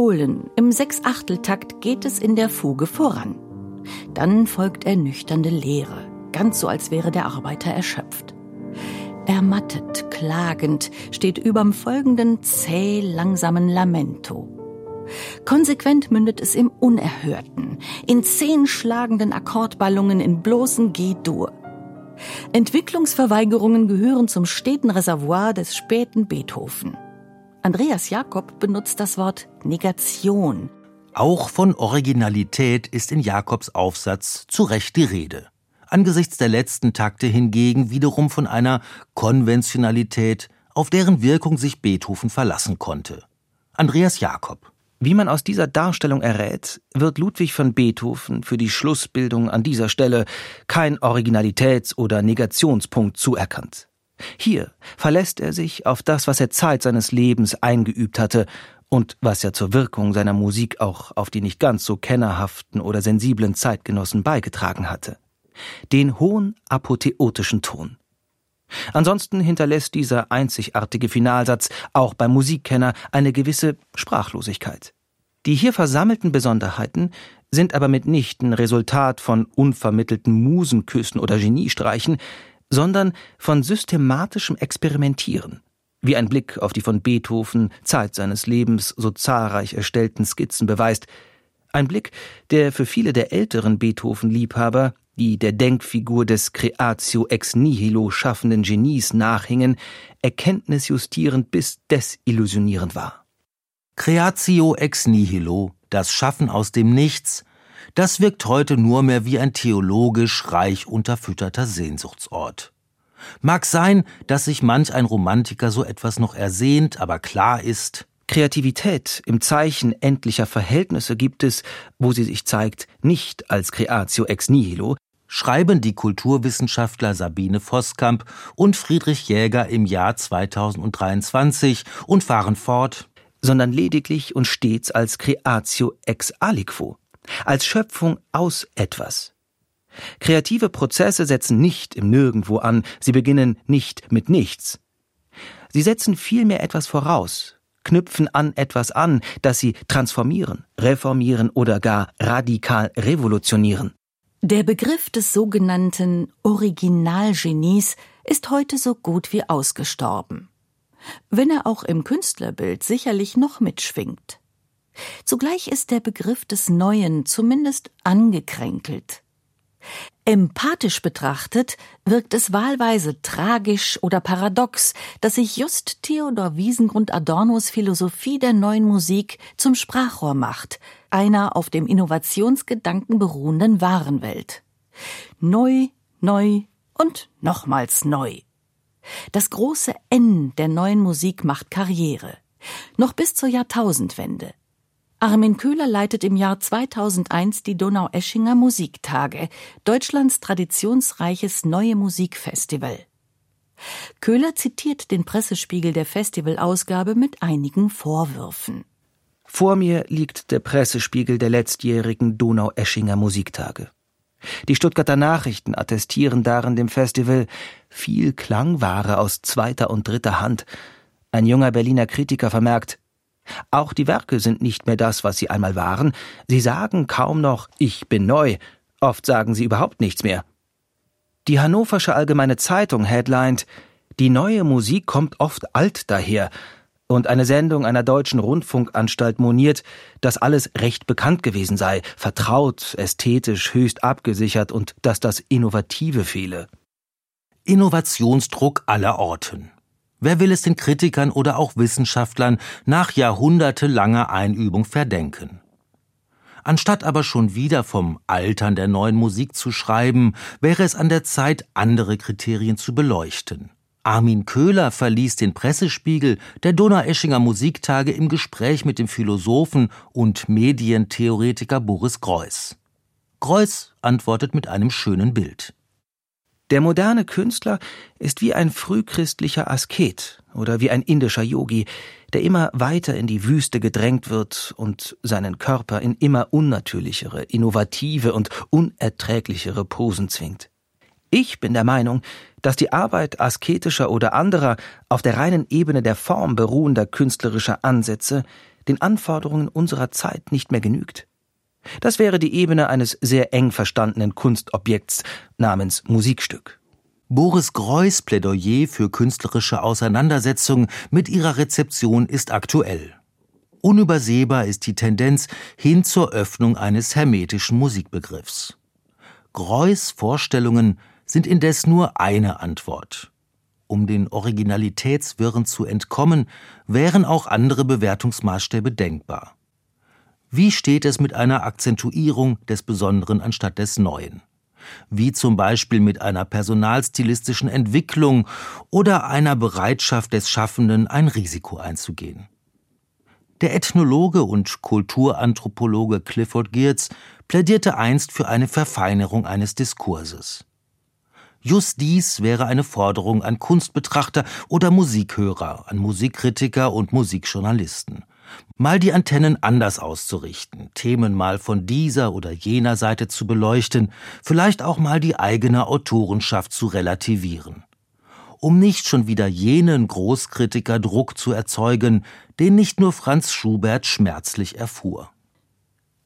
Triolen im Sechsachteltakt geht es in der Fuge voran. Dann folgt ernüchternde Leere, ganz so als wäre der Arbeiter erschöpft. Ermattet, klagend steht überm folgenden zäh langsamen Lamento. Konsequent mündet es im Unerhörten, in zehn schlagenden Akkordballungen in bloßen G-Dur. Entwicklungsverweigerungen gehören zum steten Reservoir des späten Beethoven. Andreas Jakob benutzt das Wort Negation. Auch von Originalität ist in Jakobs Aufsatz zu Recht die Rede. Angesichts der letzten Takte hingegen wiederum von einer Konventionalität, auf deren Wirkung sich Beethoven verlassen konnte. Andreas Jakob wie man aus dieser Darstellung errät, wird Ludwig von Beethoven für die Schlussbildung an dieser Stelle kein Originalitäts- oder Negationspunkt zuerkannt. Hier verlässt er sich auf das, was er Zeit seines Lebens eingeübt hatte und was er zur Wirkung seiner Musik auch auf die nicht ganz so kennerhaften oder sensiblen Zeitgenossen beigetragen hatte. Den hohen apotheotischen Ton. Ansonsten hinterlässt dieser einzigartige Finalsatz auch beim Musikkenner eine gewisse Sprachlosigkeit. Die hier versammelten Besonderheiten sind aber mitnichten Resultat von unvermittelten Musenküssen oder Geniestreichen, sondern von systematischem Experimentieren, wie ein Blick auf die von Beethoven Zeit seines Lebens so zahlreich erstellten Skizzen beweist, ein Blick, der für viele der älteren Beethoven-Liebhaber die der Denkfigur des Creatio ex nihilo schaffenden Genies nachhingen, erkenntnisjustierend bis desillusionierend war. Creatio ex nihilo, das Schaffen aus dem Nichts, das wirkt heute nur mehr wie ein theologisch reich unterfütterter Sehnsuchtsort. Mag sein, dass sich manch ein Romantiker so etwas noch ersehnt, aber klar ist, Kreativität im Zeichen endlicher Verhältnisse gibt es, wo sie sich zeigt, nicht als Creatio ex nihilo, schreiben die Kulturwissenschaftler Sabine Voskamp und Friedrich Jäger im Jahr 2023 und fahren fort, sondern lediglich und stets als Creatio ex aliquo, als Schöpfung aus etwas. Kreative Prozesse setzen nicht im Nirgendwo an, sie beginnen nicht mit nichts. Sie setzen vielmehr etwas voraus, knüpfen an etwas an, das sie transformieren, reformieren oder gar radikal revolutionieren. Der Begriff des sogenannten Originalgenies ist heute so gut wie ausgestorben, wenn er auch im Künstlerbild sicherlich noch mitschwingt. Zugleich ist der Begriff des Neuen zumindest angekränkelt. Empathisch betrachtet wirkt es wahlweise tragisch oder paradox, dass sich just Theodor Wiesengrund Adornos Philosophie der neuen Musik zum Sprachrohr macht, einer auf dem Innovationsgedanken beruhenden Warenwelt. Neu, neu und nochmals neu. Das große N der neuen Musik macht Karriere. Noch bis zur Jahrtausendwende. Armin Köhler leitet im Jahr 2001 die Donaueschinger Musiktage, Deutschlands traditionsreiches Neue Musikfestival. Köhler zitiert den Pressespiegel der Festivalausgabe mit einigen Vorwürfen. Vor mir liegt der Pressespiegel der letztjährigen Donaueschinger Musiktage. Die Stuttgarter Nachrichten attestieren darin dem Festival viel Klangware aus zweiter und dritter Hand. Ein junger Berliner Kritiker vermerkt, auch die Werke sind nicht mehr das, was sie einmal waren. Sie sagen kaum noch Ich bin neu. Oft sagen sie überhaupt nichts mehr. Die Hannoversche Allgemeine Zeitung headlined Die neue Musik kommt oft alt daher. Und eine Sendung einer deutschen Rundfunkanstalt moniert, dass alles recht bekannt gewesen sei, vertraut, ästhetisch, höchst abgesichert und dass das Innovative fehle. Innovationsdruck aller Orten. Wer will es den Kritikern oder auch Wissenschaftlern nach jahrhundertelanger Einübung verdenken? Anstatt aber schon wieder vom Altern der neuen Musik zu schreiben, wäre es an der Zeit, andere Kriterien zu beleuchten. Armin Köhler verließ den Pressespiegel der Donaueschinger Musiktage im Gespräch mit dem Philosophen und Medientheoretiker Boris Greuß. Greuß antwortet mit einem schönen Bild. Der moderne Künstler ist wie ein frühchristlicher Asket oder wie ein indischer Yogi, der immer weiter in die Wüste gedrängt wird und seinen Körper in immer unnatürlichere, innovative und unerträglichere Posen zwingt. Ich bin der Meinung, dass die Arbeit asketischer oder anderer auf der reinen Ebene der Form beruhender künstlerischer Ansätze den Anforderungen unserer Zeit nicht mehr genügt. Das wäre die Ebene eines sehr eng verstandenen Kunstobjekts namens Musikstück. Boris Greuß Plädoyer für künstlerische Auseinandersetzung mit ihrer Rezeption ist aktuell. Unübersehbar ist die Tendenz hin zur Öffnung eines hermetischen Musikbegriffs. Greuß Vorstellungen sind indes nur eine Antwort. Um den Originalitätswirren zu entkommen, wären auch andere Bewertungsmaßstäbe denkbar. Wie steht es mit einer Akzentuierung des Besonderen anstatt des Neuen? Wie zum Beispiel mit einer personalstilistischen Entwicklung oder einer Bereitschaft des Schaffenden, ein Risiko einzugehen. Der Ethnologe und Kulturanthropologe Clifford Geertz plädierte einst für eine Verfeinerung eines Diskurses. Just dies wäre eine Forderung an Kunstbetrachter oder Musikhörer, an Musikkritiker und Musikjournalisten mal die Antennen anders auszurichten, Themen mal von dieser oder jener Seite zu beleuchten, vielleicht auch mal die eigene Autorenschaft zu relativieren. Um nicht schon wieder jenen Großkritiker Druck zu erzeugen, den nicht nur Franz Schubert schmerzlich erfuhr.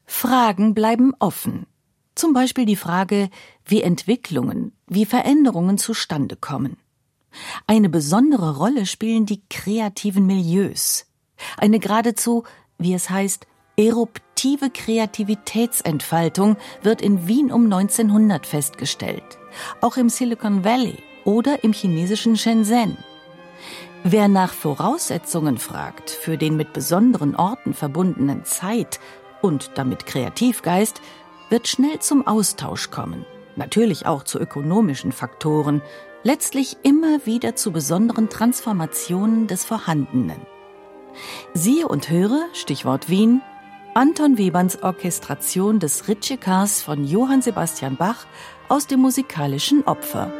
Fragen bleiben offen. Zum Beispiel die Frage, wie Entwicklungen, wie Veränderungen zustande kommen. Eine besondere Rolle spielen die kreativen Milieus, eine geradezu, wie es heißt, eruptive Kreativitätsentfaltung wird in Wien um 1900 festgestellt, auch im Silicon Valley oder im chinesischen Shenzhen. Wer nach Voraussetzungen fragt für den mit besonderen Orten verbundenen Zeit und damit Kreativgeist, wird schnell zum Austausch kommen, natürlich auch zu ökonomischen Faktoren, letztlich immer wieder zu besonderen Transformationen des Vorhandenen. Siehe und höre, Stichwort Wien, Anton Weberns Orchestration des Ritschikars von Johann Sebastian Bach aus dem musikalischen Opfer.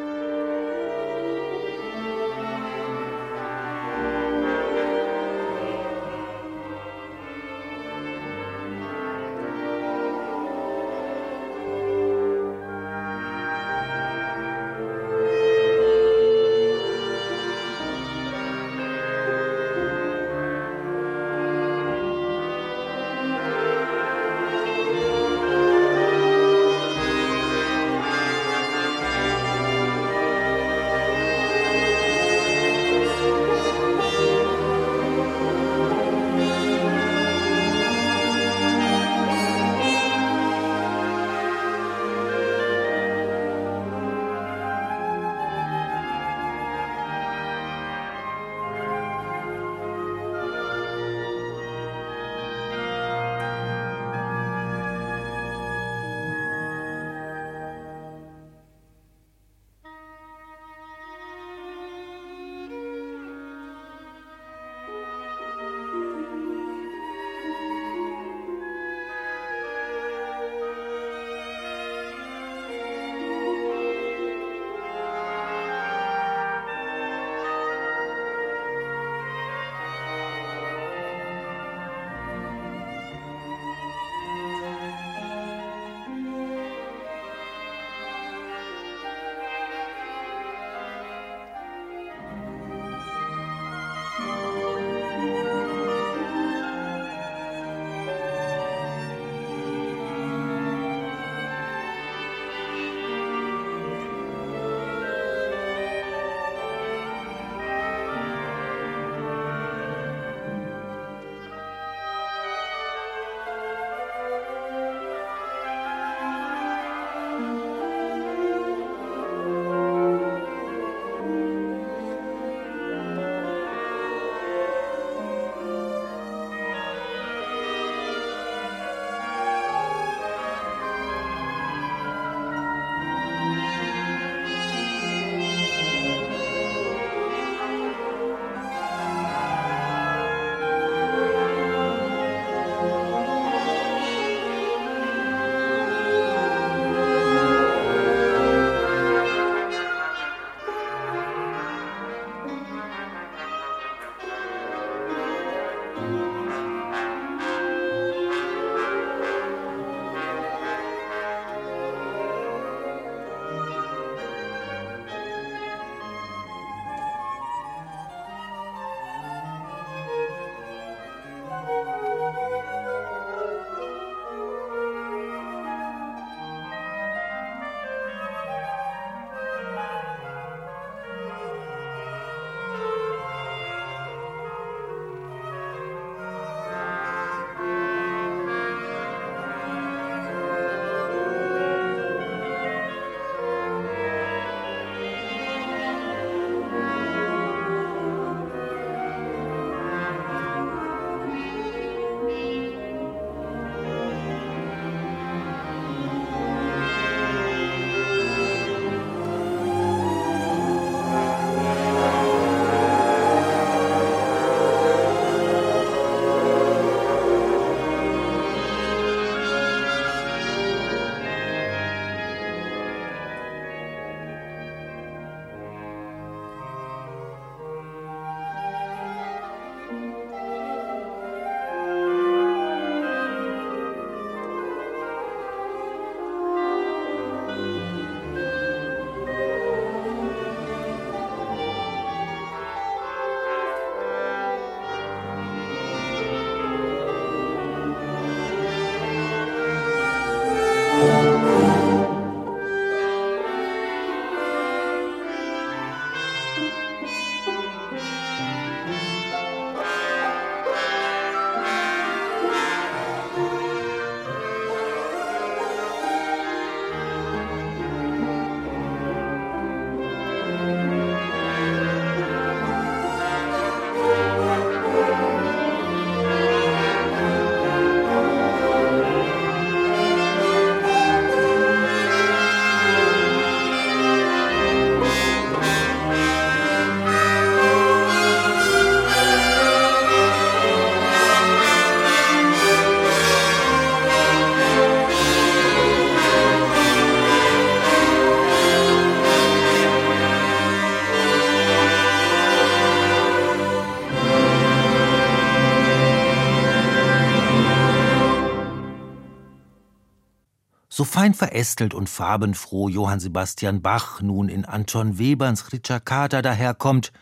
Fein verästelt und farbenfroh Johann Sebastian Bach nun in Anton Weberns Ritschakata daherkommt,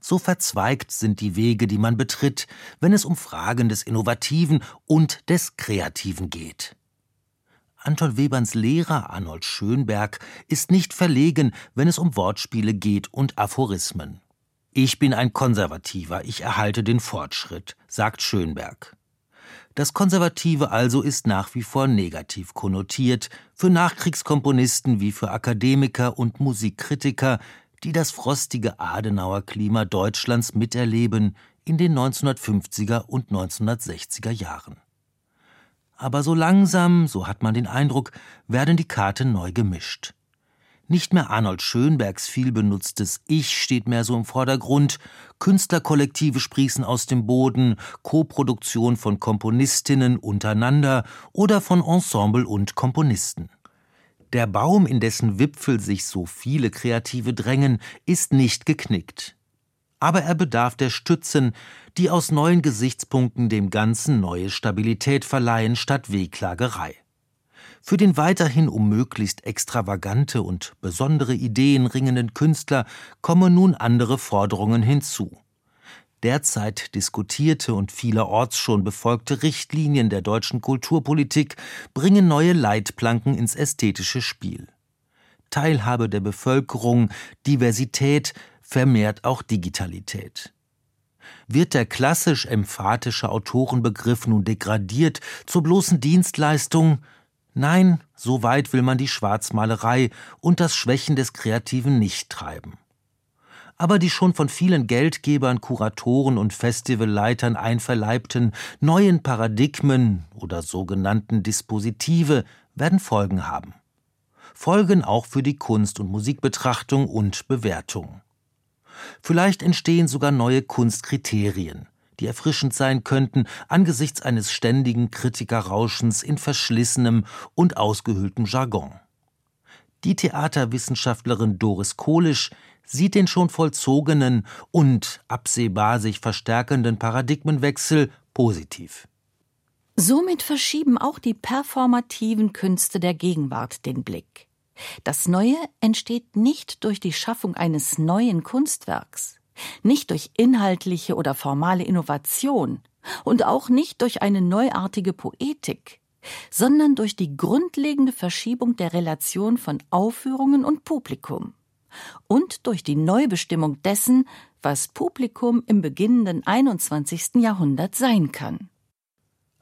so verzweigt sind die Wege, die man betritt, wenn es um Fragen des Innovativen und des Kreativen geht. Anton Weberns Lehrer Arnold Schönberg ist nicht verlegen, wenn es um Wortspiele geht und Aphorismen. Ich bin ein Konservativer, ich erhalte den Fortschritt, sagt Schönberg. Das Konservative also ist nach wie vor negativ konnotiert, für Nachkriegskomponisten wie für Akademiker und Musikkritiker, die das frostige Adenauer Klima Deutschlands miterleben in den 1950er und 1960er Jahren. Aber so langsam, so hat man den Eindruck, werden die Karten neu gemischt. Nicht mehr Arnold Schönbergs vielbenutztes Ich steht mehr so im Vordergrund, Künstlerkollektive sprießen aus dem Boden, Koproduktion von Komponistinnen untereinander oder von Ensemble und Komponisten. Der Baum, in dessen Wipfel sich so viele Kreative drängen, ist nicht geknickt. Aber er bedarf der Stützen, die aus neuen Gesichtspunkten dem Ganzen neue Stabilität verleihen statt Wehklagerei. Für den weiterhin um möglichst extravagante und besondere Ideen ringenden Künstler kommen nun andere Forderungen hinzu. Derzeit diskutierte und vielerorts schon befolgte Richtlinien der deutschen Kulturpolitik bringen neue Leitplanken ins ästhetische Spiel. Teilhabe der Bevölkerung, Diversität, vermehrt auch Digitalität. Wird der klassisch emphatische Autorenbegriff nun degradiert zur bloßen Dienstleistung, Nein, so weit will man die Schwarzmalerei und das Schwächen des Kreativen nicht treiben. Aber die schon von vielen Geldgebern, Kuratoren und Festivalleitern einverleibten neuen Paradigmen oder sogenannten Dispositive werden Folgen haben. Folgen auch für die Kunst- und Musikbetrachtung und Bewertung. Vielleicht entstehen sogar neue Kunstkriterien, die erfrischend sein könnten angesichts eines ständigen Kritikerrauschens in verschlissenem und ausgehöhltem Jargon. Die Theaterwissenschaftlerin Doris Kohlisch sieht den schon vollzogenen und absehbar sich verstärkenden Paradigmenwechsel positiv. Somit verschieben auch die performativen Künste der Gegenwart den Blick. Das Neue entsteht nicht durch die Schaffung eines neuen Kunstwerks, nicht durch inhaltliche oder formale Innovation und auch nicht durch eine neuartige Poetik, sondern durch die grundlegende Verschiebung der Relation von Aufführungen und Publikum und durch die Neubestimmung dessen, was Publikum im beginnenden 21. Jahrhundert sein kann.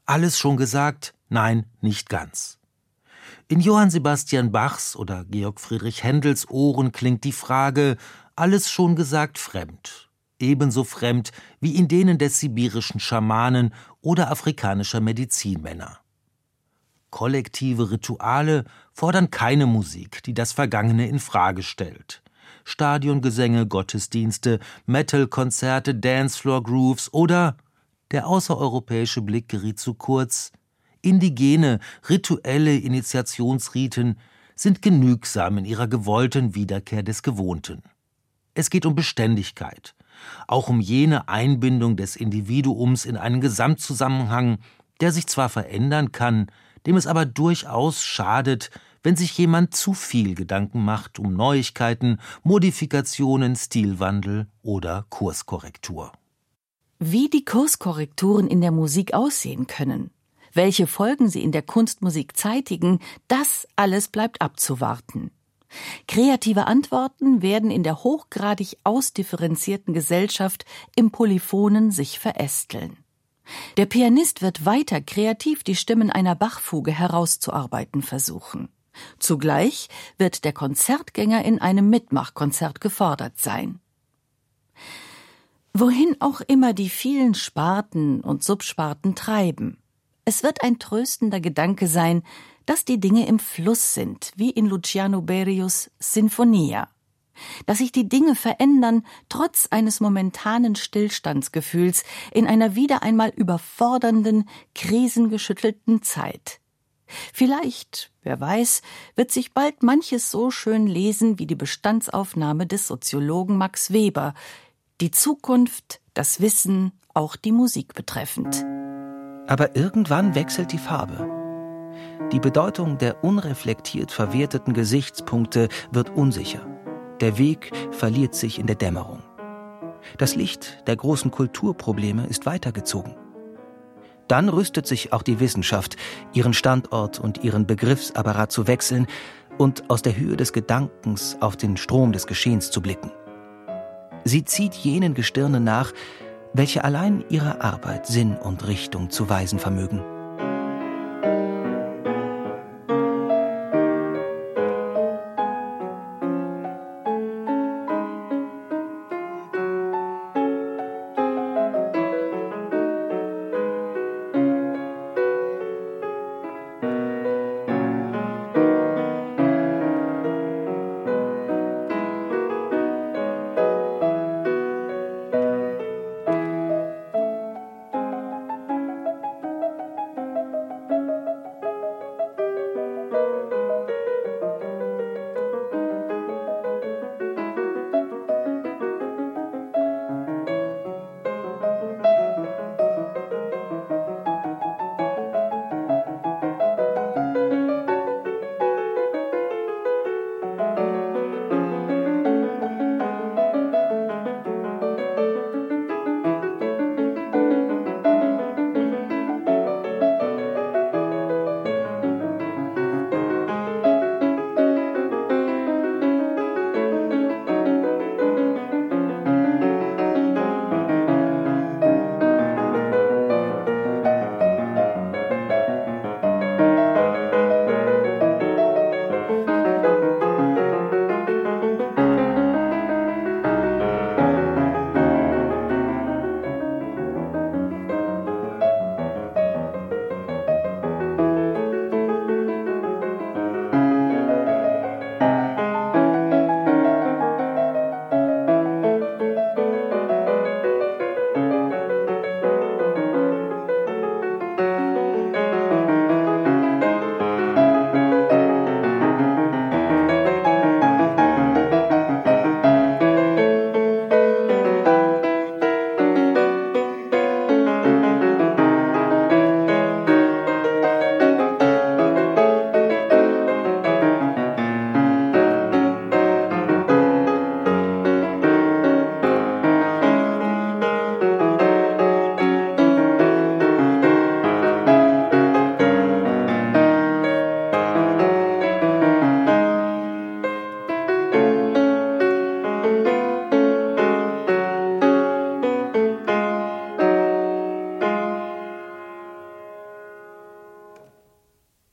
Alles schon gesagt? Nein, nicht ganz. In Johann Sebastian Bachs oder Georg Friedrich Händels Ohren klingt die Frage, alles schon gesagt fremd. Ebenso fremd wie in denen des sibirischen Schamanen oder afrikanischer Medizinmänner. Kollektive Rituale fordern keine Musik, die das Vergangene in Frage stellt. Stadiongesänge, Gottesdienste, Metal-Konzerte, Dancefloor-Grooves oder der außereuropäische Blick geriet zu kurz. Indigene, rituelle Initiationsriten sind genügsam in ihrer gewollten Wiederkehr des Gewohnten. Es geht um Beständigkeit, auch um jene Einbindung des Individuums in einen Gesamtzusammenhang, der sich zwar verändern kann, dem es aber durchaus schadet, wenn sich jemand zu viel Gedanken macht um Neuigkeiten, Modifikationen, Stilwandel oder Kurskorrektur. Wie die Kurskorrekturen in der Musik aussehen können, welche Folgen sie in der Kunstmusik zeitigen, das alles bleibt abzuwarten. Kreative Antworten werden in der hochgradig ausdifferenzierten Gesellschaft im Polyphonen sich verästeln. Der Pianist wird weiter kreativ die Stimmen einer Bachfuge herauszuarbeiten versuchen. Zugleich wird der Konzertgänger in einem Mitmachkonzert gefordert sein. Wohin auch immer die vielen Sparten und Subsparten treiben, es wird ein tröstender Gedanke sein, dass die Dinge im Fluss sind, wie in Luciano Berius Sinfonia. Dass sich die Dinge verändern, trotz eines momentanen Stillstandsgefühls in einer wieder einmal überfordernden, krisengeschüttelten Zeit. Vielleicht, wer weiß, wird sich bald manches so schön lesen wie die Bestandsaufnahme des Soziologen Max Weber, die Zukunft, das Wissen, auch die Musik betreffend. Aber irgendwann wechselt die Farbe. Die Bedeutung der unreflektiert verwerteten Gesichtspunkte wird unsicher. Der Weg verliert sich in der Dämmerung. Das Licht der großen Kulturprobleme ist weitergezogen. Dann rüstet sich auch die Wissenschaft, ihren Standort und ihren Begriffsapparat zu wechseln und aus der Höhe des Gedankens auf den Strom des Geschehens zu blicken. Sie zieht jenen Gestirnen nach, welche allein ihrer Arbeit Sinn und Richtung zu weisen vermögen.